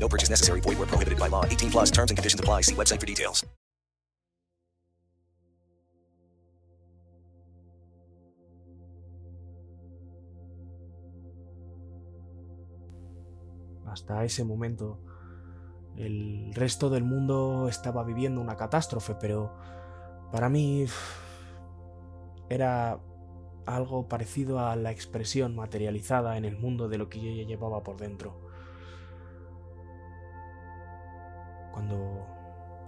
No purchase necessary. Void where prohibited by law. 18 plus terms and conditions apply. See website for details. Hasta ese momento, el resto del mundo estaba viviendo una catástrofe, pero para mí era algo parecido a la expresión materializada en el mundo de lo que yo llevaba por dentro. Cuando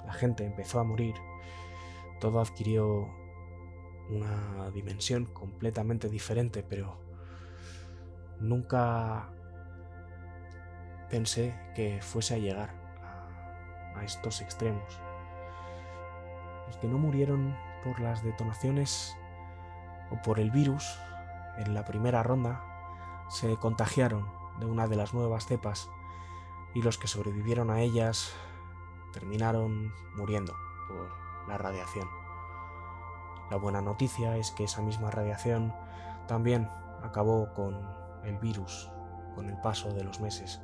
la gente empezó a morir, todo adquirió una dimensión completamente diferente, pero nunca pensé que fuese a llegar a, a, estos extremos. Los que no murieron por las detonaciones o por el virus en la primera ronda se contagiaron de una de las nuevas cepas y los que sobrevivieron a ellas terminaron muriendo por la radiación. La buena noticia es que esa misma radiación también acabó con el virus con el paso de los meses.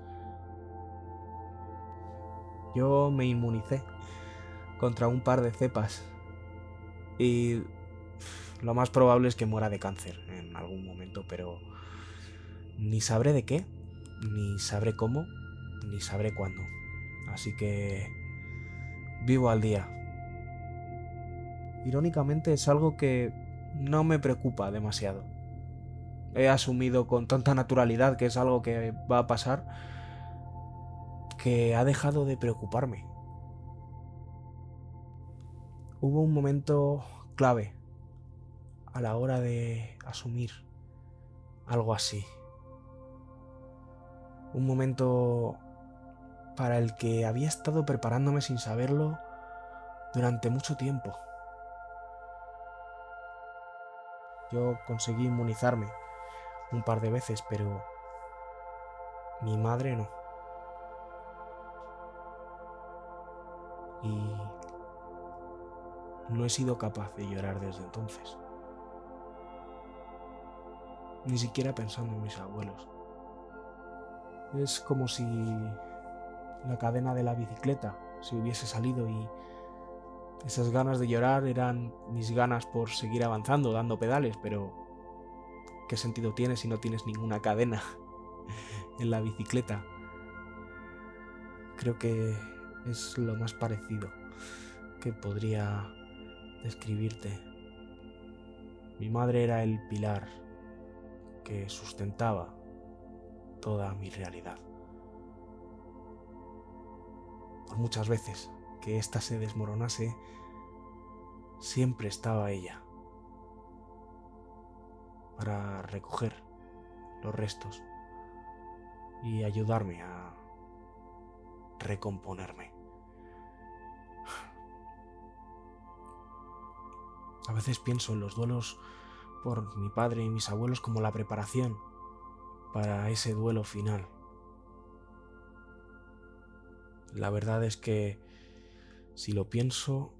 Yo me inmunicé contra un par de cepas y lo más probable es que muera de cáncer en algún momento, pero ni sabré de qué, ni sabré cómo, ni sabré cuándo. Así que vivo al día. Irónicamente es algo que no me preocupa demasiado. He asumido con tanta naturalidad que es algo que va a pasar que ha dejado de preocuparme. Hubo un momento clave a la hora de asumir algo así. Un momento para el que había estado preparándome sin saberlo durante mucho tiempo. Yo conseguí inmunizarme un par de veces, pero mi madre no. Y no he sido capaz de llorar desde entonces. Ni siquiera pensando en mis abuelos. Es como si la cadena de la bicicleta se hubiese salido y esas ganas de llorar eran mis ganas por seguir avanzando, dando pedales, pero ¿qué sentido tiene si no tienes ninguna cadena en la bicicleta? Creo que es lo más parecido que podría describirte. Mi madre era el pilar que sustentaba toda mi realidad. Por muchas veces que ésta se desmoronase, siempre estaba ella para recoger los restos y ayudarme a recomponerme. A veces pienso en los duelos por mi padre y mis abuelos como la preparación para ese duelo final. La verdad es que si lo pienso,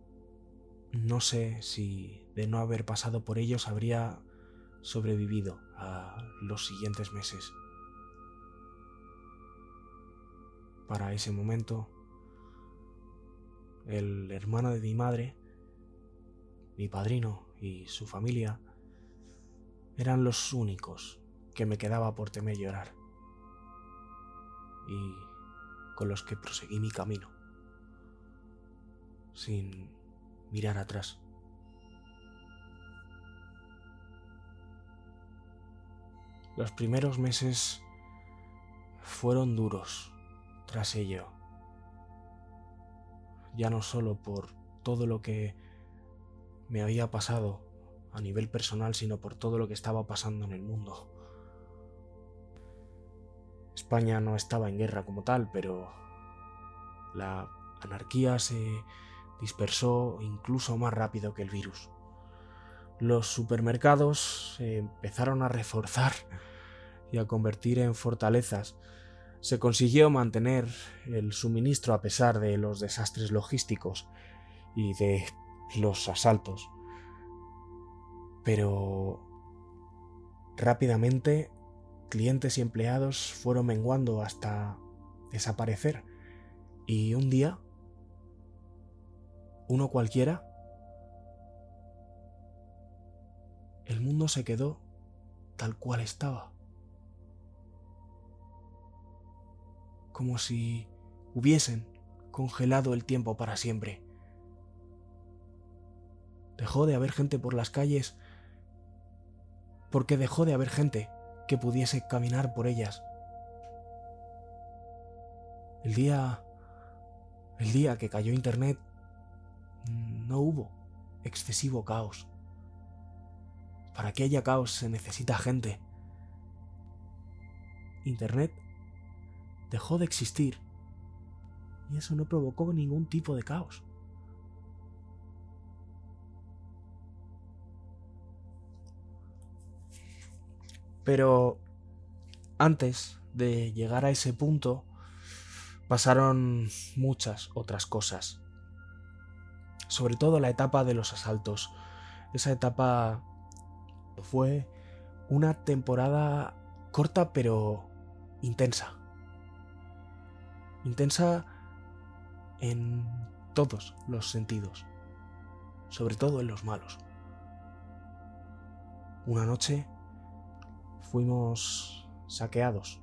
no sé si de no haber pasado por ellos habría sobrevivido a los siguientes meses. Para ese momento, el hermano de mi madre, mi padrino y su familia eran los únicos que me quedaba por temer llorar y con los que proseguí mi camino sin mirar atrás. Los primeros meses fueron duros tras ello, ya no solo por todo lo que me había pasado a nivel personal, sino por todo lo que estaba pasando en el mundo. España no estaba en guerra como tal, pero la anarquía se dispersó incluso más rápido que el virus. Los supermercados empezaron a reforzar y a convertir en fortalezas. Se consiguió mantener el suministro a pesar de los desastres logísticos y de los asaltos. Pero rápidamente clientes y empleados fueron menguando hasta desaparecer. Y un día, uno cualquiera, el mundo se quedó tal cual estaba. Como si hubiesen congelado el tiempo para siempre. Dejó de haber gente por las calles porque dejó de haber gente que pudiese caminar por ellas. El día el día que cayó internet no hubo excesivo caos. Para que haya caos se necesita gente. Internet dejó de existir y eso no provocó ningún tipo de caos. Pero antes de llegar a ese punto, pasaron muchas otras cosas. Sobre todo la etapa de los asaltos. Esa etapa fue una temporada corta pero intensa. Intensa en todos los sentidos. Sobre todo en los malos. Una noche fuimos saqueados.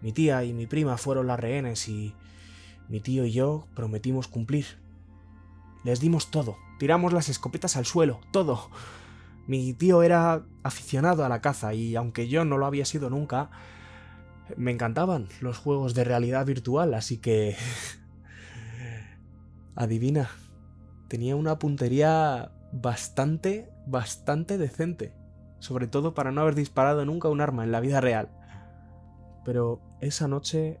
Mi tía y mi prima fueron las rehenes y mi tío y yo prometimos cumplir. Les dimos todo, tiramos las escopetas al suelo, todo. Mi tío era aficionado a la caza y aunque yo no lo había sido nunca, me encantaban los juegos de realidad virtual, así que... Adivina, tenía una puntería bastante, bastante decente sobre todo para no haber disparado nunca un arma en la vida real. Pero esa noche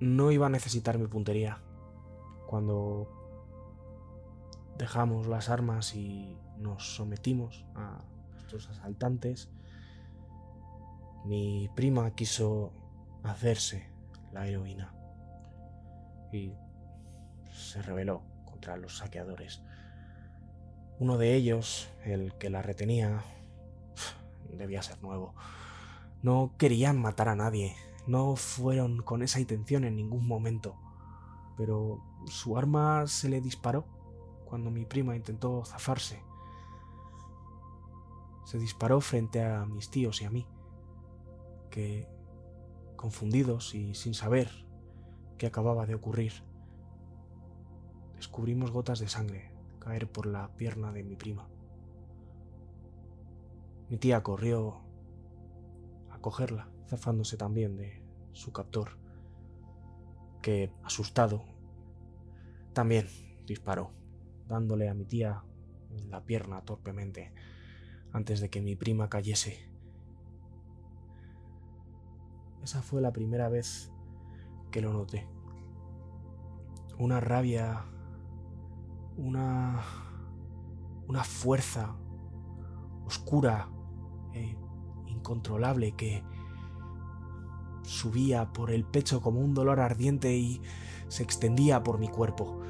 no iba a necesitar mi puntería. Cuando dejamos las armas y nos sometimos a estos asaltantes, mi prima quiso hacerse la heroína y se rebeló contra los saqueadores. Uno de ellos, el que la retenía, debía ser nuevo. No querían matar a nadie, no fueron con esa intención en ningún momento. Pero su arma se le disparó cuando mi prima intentó zafarse. Se disparó frente a mis tíos y a mí, que, confundidos y sin saber qué acababa de ocurrir, descubrimos gotas de sangre caer por la pierna de mi prima. Mi tía corrió a cogerla, zafándose también de su captor, que, asustado, también disparó, dándole a mi tía la pierna torpemente antes de que mi prima cayese. Esa fue la primera vez que lo noté. Una rabia, una una fuerza oscura e incontrolable que subía por el pecho como un dolor ardiente y se extendía por mi cuerpo,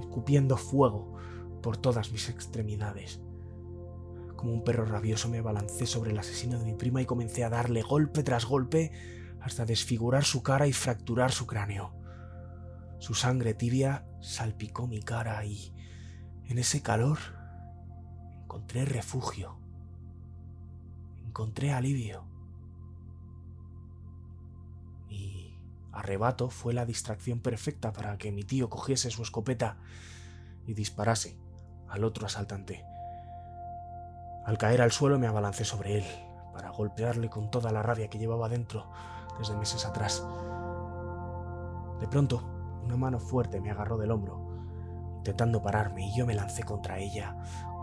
escupiendo fuego por todas mis extremidades. Como un perro rabioso me balancé sobre el asesino de mi prima y comencé a darle golpe tras golpe hasta desfigurar su cara y fracturar su cráneo. Su sangre tibia salpicó mi cara y en ese calor encontré refugio encontré alivio. Mi arrebato fue la distracción perfecta para que mi tío cogiese su escopeta y disparase al otro asaltante. Al caer al suelo me abalancé sobre él para golpearle con toda la rabia que llevaba dentro desde meses atrás. De pronto, una mano fuerte me agarró del hombro, intentando pararme, y yo me lancé contra ella,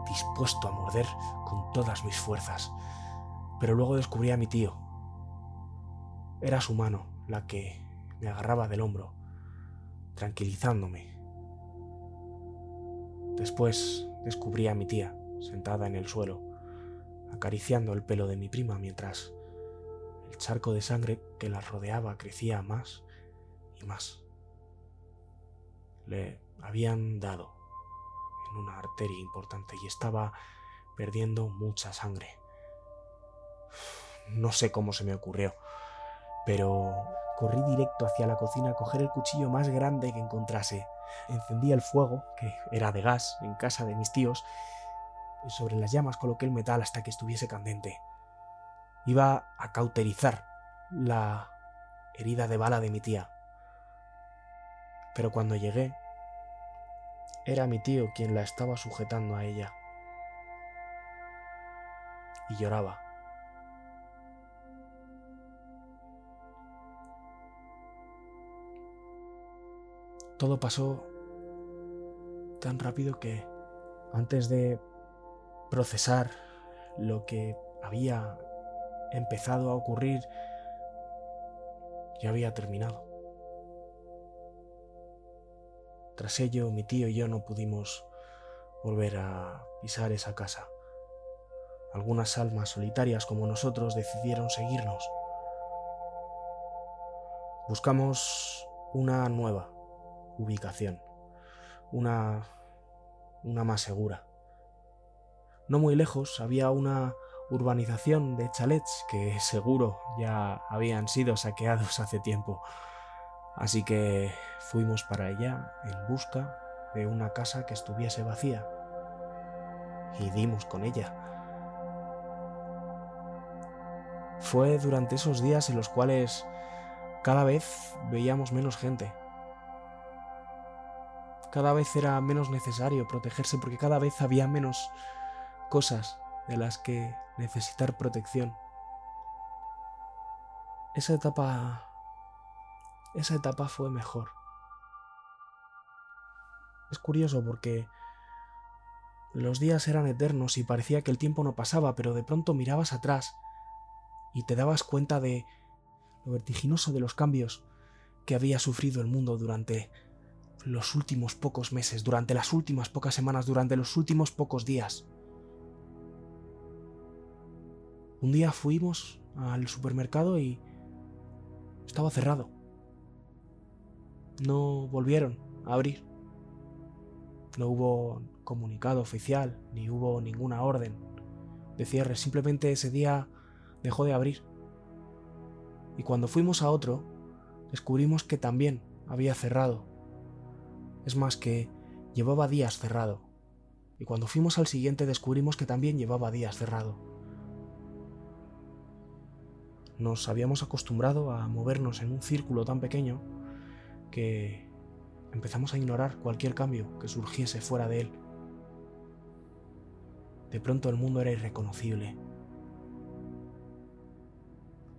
dispuesto a morder con todas mis fuerzas pero luego descubrí a mi tío. Era su mano la que me agarraba del hombro, tranquilizándome Después descubrí a mi tía, sentada en el suelo, acariciando el pelo de mi prima mientras el charco de sangre que la rodeaba crecía más y más. Le habían dado en una arteria importante y estaba perdiendo mucha sangre. No sé cómo se me ocurrió, pero corrí directo hacia la cocina a coger el cuchillo más grande que encontrase. Encendí el fuego, que era de gas, en casa de mis tíos, y sobre las llamas coloqué el metal hasta que estuviese candente. Iba a cauterizar la herida de bala de mi tía. Pero cuando llegué, era mi tío quien la estaba sujetando a ella. Y lloraba. Todo pasó tan rápido que antes de procesar lo que había empezado a ocurrir, ya había terminado. Tras ello, mi tío y yo no pudimos volver a pisar esa casa. Algunas almas solitarias como nosotros decidieron seguirnos. Buscamos una nueva ubicación, una, una más segura. No muy lejos había una urbanización de chalets que seguro ya habían sido saqueados hace tiempo. Así que fuimos para allá en busca de una casa que estuviese vacía. Y dimos con ella. Fue durante esos días en los cuales cada vez veíamos menos gente. Cada vez era menos necesario protegerse porque cada vez había menos cosas de las que necesitar protección. Esa etapa esa etapa fue mejor. Es curioso porque los días eran eternos y parecía que el tiempo no pasaba, pero de pronto mirabas atrás y te dabas cuenta de lo vertiginoso de los cambios que había sufrido el mundo durante los últimos pocos meses, durante las últimas pocas semanas, durante los últimos pocos días. Un día fuimos al supermercado y estaba cerrado no volvieron a abrir. No hubo comunicado oficial, ni hubo ninguna orden de cierre. Simplemente ese día dejó de abrir. Y cuando fuimos a otro, descubrimos que también había cerrado. Es más que llevaba días cerrado. Y cuando fuimos al siguiente descubrimos que también llevaba días cerrado. Nos habíamos acostumbrado a movernos en un círculo tan pequeño que empezamos a ignorar cualquier cambio que surgiese fuera de él. De pronto el mundo era irreconocible.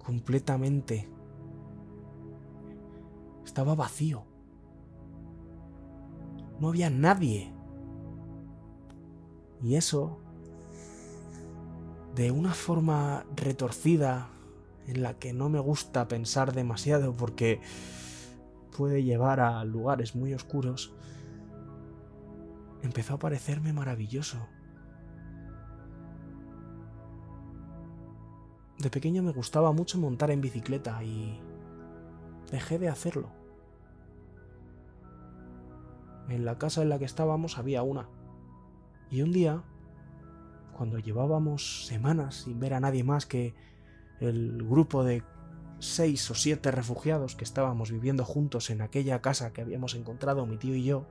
Completamente. Estaba vacío. No había nadie. Y eso, de una forma retorcida, en la que no me gusta pensar demasiado porque puede llevar a lugares muy oscuros, empezó a parecerme maravilloso. De pequeño me gustaba mucho montar en bicicleta y dejé de hacerlo. En la casa en la que estábamos había una. Y un día, cuando llevábamos semanas sin ver a nadie más que el grupo de seis o siete refugiados que estábamos viviendo juntos en aquella casa que habíamos encontrado mi tío y yo,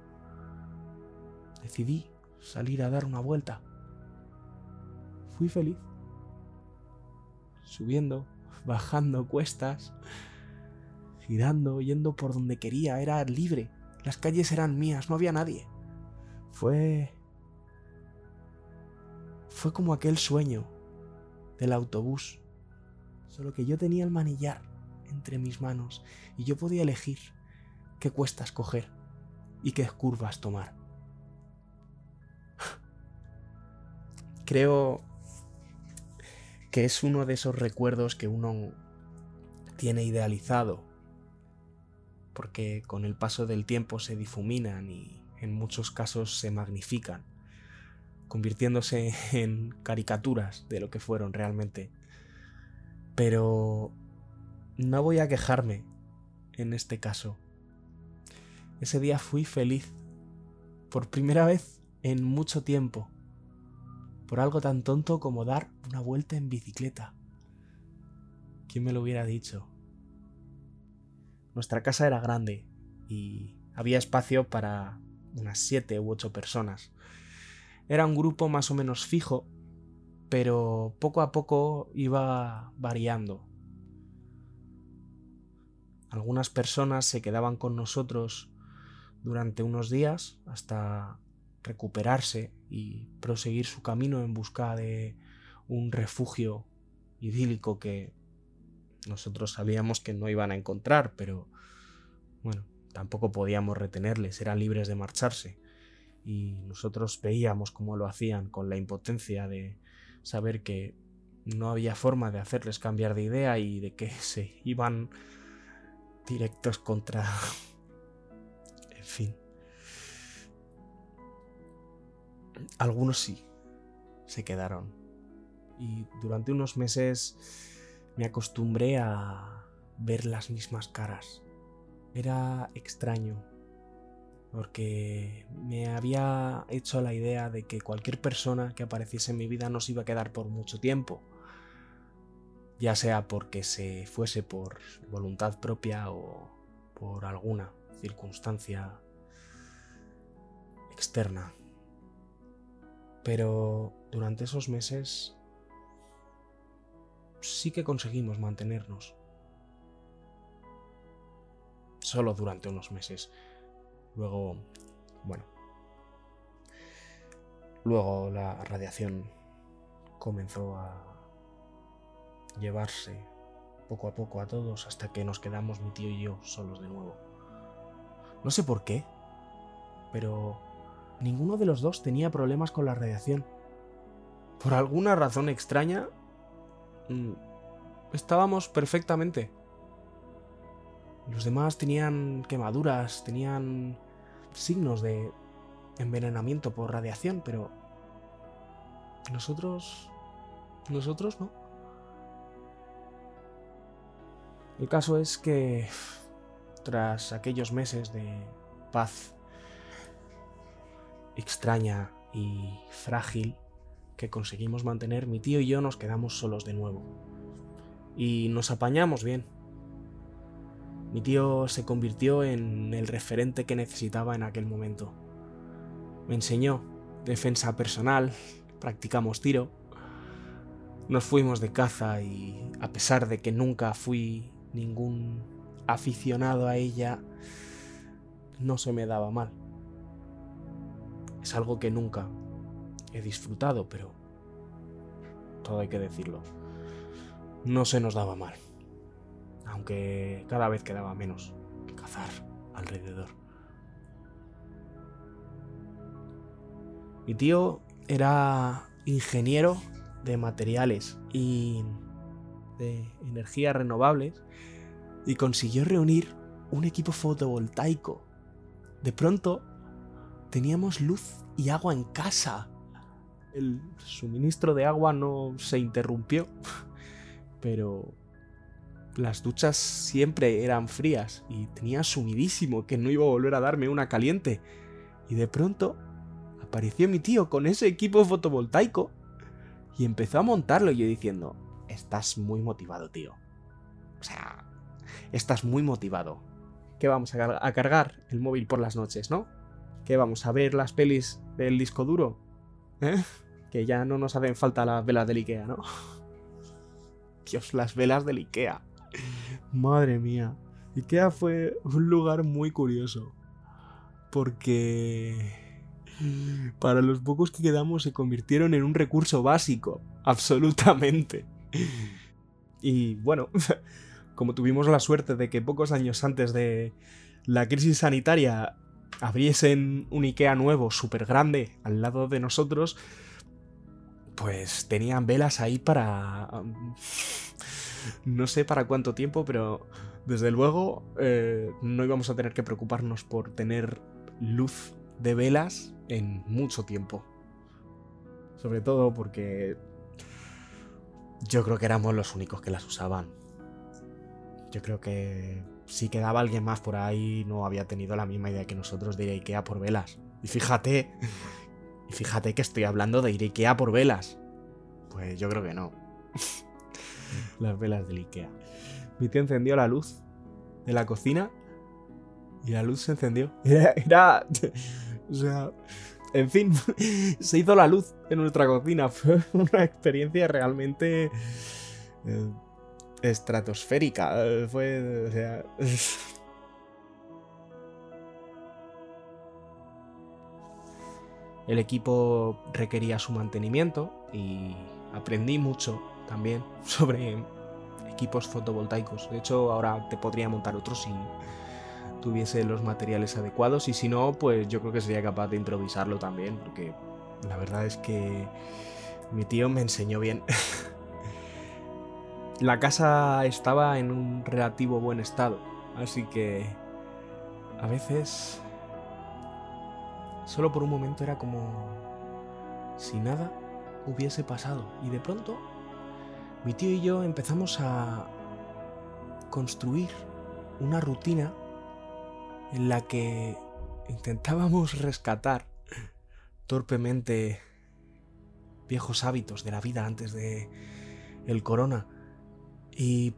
decidí salir a dar una vuelta. Fui feliz. Subiendo, bajando cuestas, girando, yendo por donde quería, era libre. Las calles eran mías, no había nadie. Fue... Fue como aquel sueño del autobús solo que yo tenía el manillar entre mis manos y yo podía elegir qué cuestas coger y qué curvas tomar. Creo que es uno de esos recuerdos que uno tiene idealizado, porque con el paso del tiempo se difuminan y en muchos casos se magnifican, convirtiéndose en caricaturas de lo que fueron realmente. Pero no voy a quejarme en este caso. Ese día fui feliz, por primera vez en mucho tiempo, por algo tan tonto como dar una vuelta en bicicleta. ¿Quién me lo hubiera dicho? Nuestra casa era grande y había espacio para unas siete u ocho personas. Era un grupo más o menos fijo, pero poco a poco iba variando. Algunas personas se quedaban con nosotros durante unos días hasta recuperarse y proseguir su camino en busca de un refugio idílico que nosotros sabíamos que no iban a encontrar, pero bueno, tampoco podíamos retenerles, eran libres de marcharse. Y nosotros veíamos cómo lo hacían con la impotencia de saber que no había forma de hacerles cambiar de idea y de que se iban directos contra... en fin. Algunos sí, se quedaron. Y durante unos meses me acostumbré a ver las mismas caras. Era extraño, porque me había hecho la idea de que cualquier persona que apareciese en mi vida no se iba a quedar por mucho tiempo, ya sea porque se fuese por voluntad propia o por alguna circunstancia externa. Pero durante esos meses sí que conseguimos mantenernos. Solo durante unos meses. Luego, bueno. Luego la radiación comenzó a llevarse poco a poco a todos hasta que nos quedamos mi tío y yo solos de nuevo. No sé por qué, pero ninguno de los dos tenía problemas con la radiación. Por alguna razón extraña, Mm, estábamos perfectamente. Los demás tenían quemaduras, tenían signos de envenenamiento por radiación, pero nosotros... Nosotros no. El caso es que tras aquellos meses de paz extraña y frágil, que conseguimos mantener, mi tío y yo nos quedamos solos de nuevo. Y nos apañamos bien. Mi tío se convirtió en el referente que necesitaba en aquel momento. Me enseñó defensa personal, practicamos tiro, nos fuimos de caza y a pesar de que nunca fui ningún aficionado a ella, no se me daba mal. Es algo que nunca he disfrutado, pero todo hay que decirlo. No se nos daba mal, aunque cada vez quedaba menos que cazar alrededor. Mi tío era ingeniero de materiales y de energías renovables y consiguió reunir un equipo fotovoltaico. De pronto teníamos luz y agua en casa el suministro de agua no se interrumpió, pero las duchas siempre eran frías y tenía sumidísimo que no iba a volver a darme una caliente. Y de pronto apareció mi tío con ese equipo fotovoltaico y empezó a montarlo y yo diciendo, estás muy motivado, tío. O sea, estás muy motivado. ¿Qué vamos a, cargar el móvil por las noches, no? ¿Qué vamos a ver las pelis del disco duro? ¿Eh? Que ya no nos hacen falta las velas del Ikea, ¿no? Dios, las velas del Ikea. Madre mía. Ikea fue un lugar muy curioso. Porque para los pocos que quedamos se convirtieron en un recurso básico. Absolutamente. Y bueno, como tuvimos la suerte de que pocos años antes de la crisis sanitaria abriesen un Ikea nuevo, súper grande, al lado de nosotros, pues tenían velas ahí para... No sé para cuánto tiempo, pero desde luego eh, no íbamos a tener que preocuparnos por tener luz de velas en mucho tiempo. Sobre todo porque yo creo que éramos los únicos que las usaban. Yo creo que si quedaba alguien más por ahí no había tenido la misma idea que nosotros de ir a Ikea por velas. Y fíjate, y fíjate que estoy hablando de ir a Ikea por velas. Pues yo creo que no. Las velas del Ikea. Mi tío encendió la luz de la cocina y la luz se encendió. Era, era o sea, en fin, se hizo la luz en nuestra cocina. Fue una experiencia realmente eh, estratosférica. Fue, o sea... El equipo requería su mantenimiento y aprendí mucho también sobre equipos fotovoltaicos. De hecho, ahora te podría montar otro si tuviese los materiales adecuados y si no, pues yo creo que sería capaz de improvisarlo también, porque la verdad es que mi tío me enseñó bien. la casa estaba en un relativo buen estado, así que a veces solo por un momento era como si nada hubiese pasado y de pronto mi tío y yo empezamos a construir una rutina en la que intentábamos rescatar torpemente viejos hábitos de la vida antes de el corona y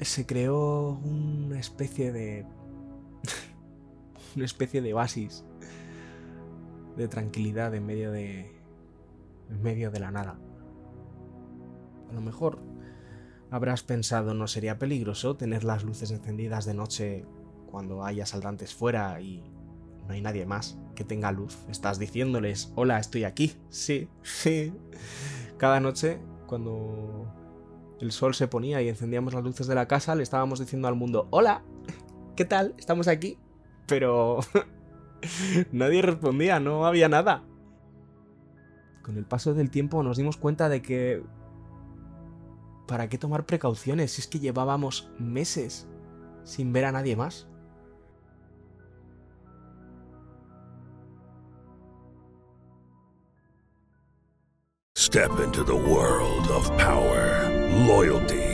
se creó una especie de una especie de oasis de tranquilidad en medio de en medio de la nada. A lo mejor habrás pensado no sería peligroso tener las luces encendidas de noche cuando haya saltantes fuera y no hay nadie más que tenga luz. Estás diciéndoles, hola, estoy aquí. Sí, sí. Cada noche, cuando el sol se ponía y encendíamos las luces de la casa, le estábamos diciendo al mundo, hola, ¿qué tal? Estamos aquí. Pero nadie respondía, no había nada. Con el paso del tiempo nos dimos cuenta de que... ¿Para qué tomar precauciones si es que llevábamos meses sin ver a nadie más? Step into the world of power, loyalty,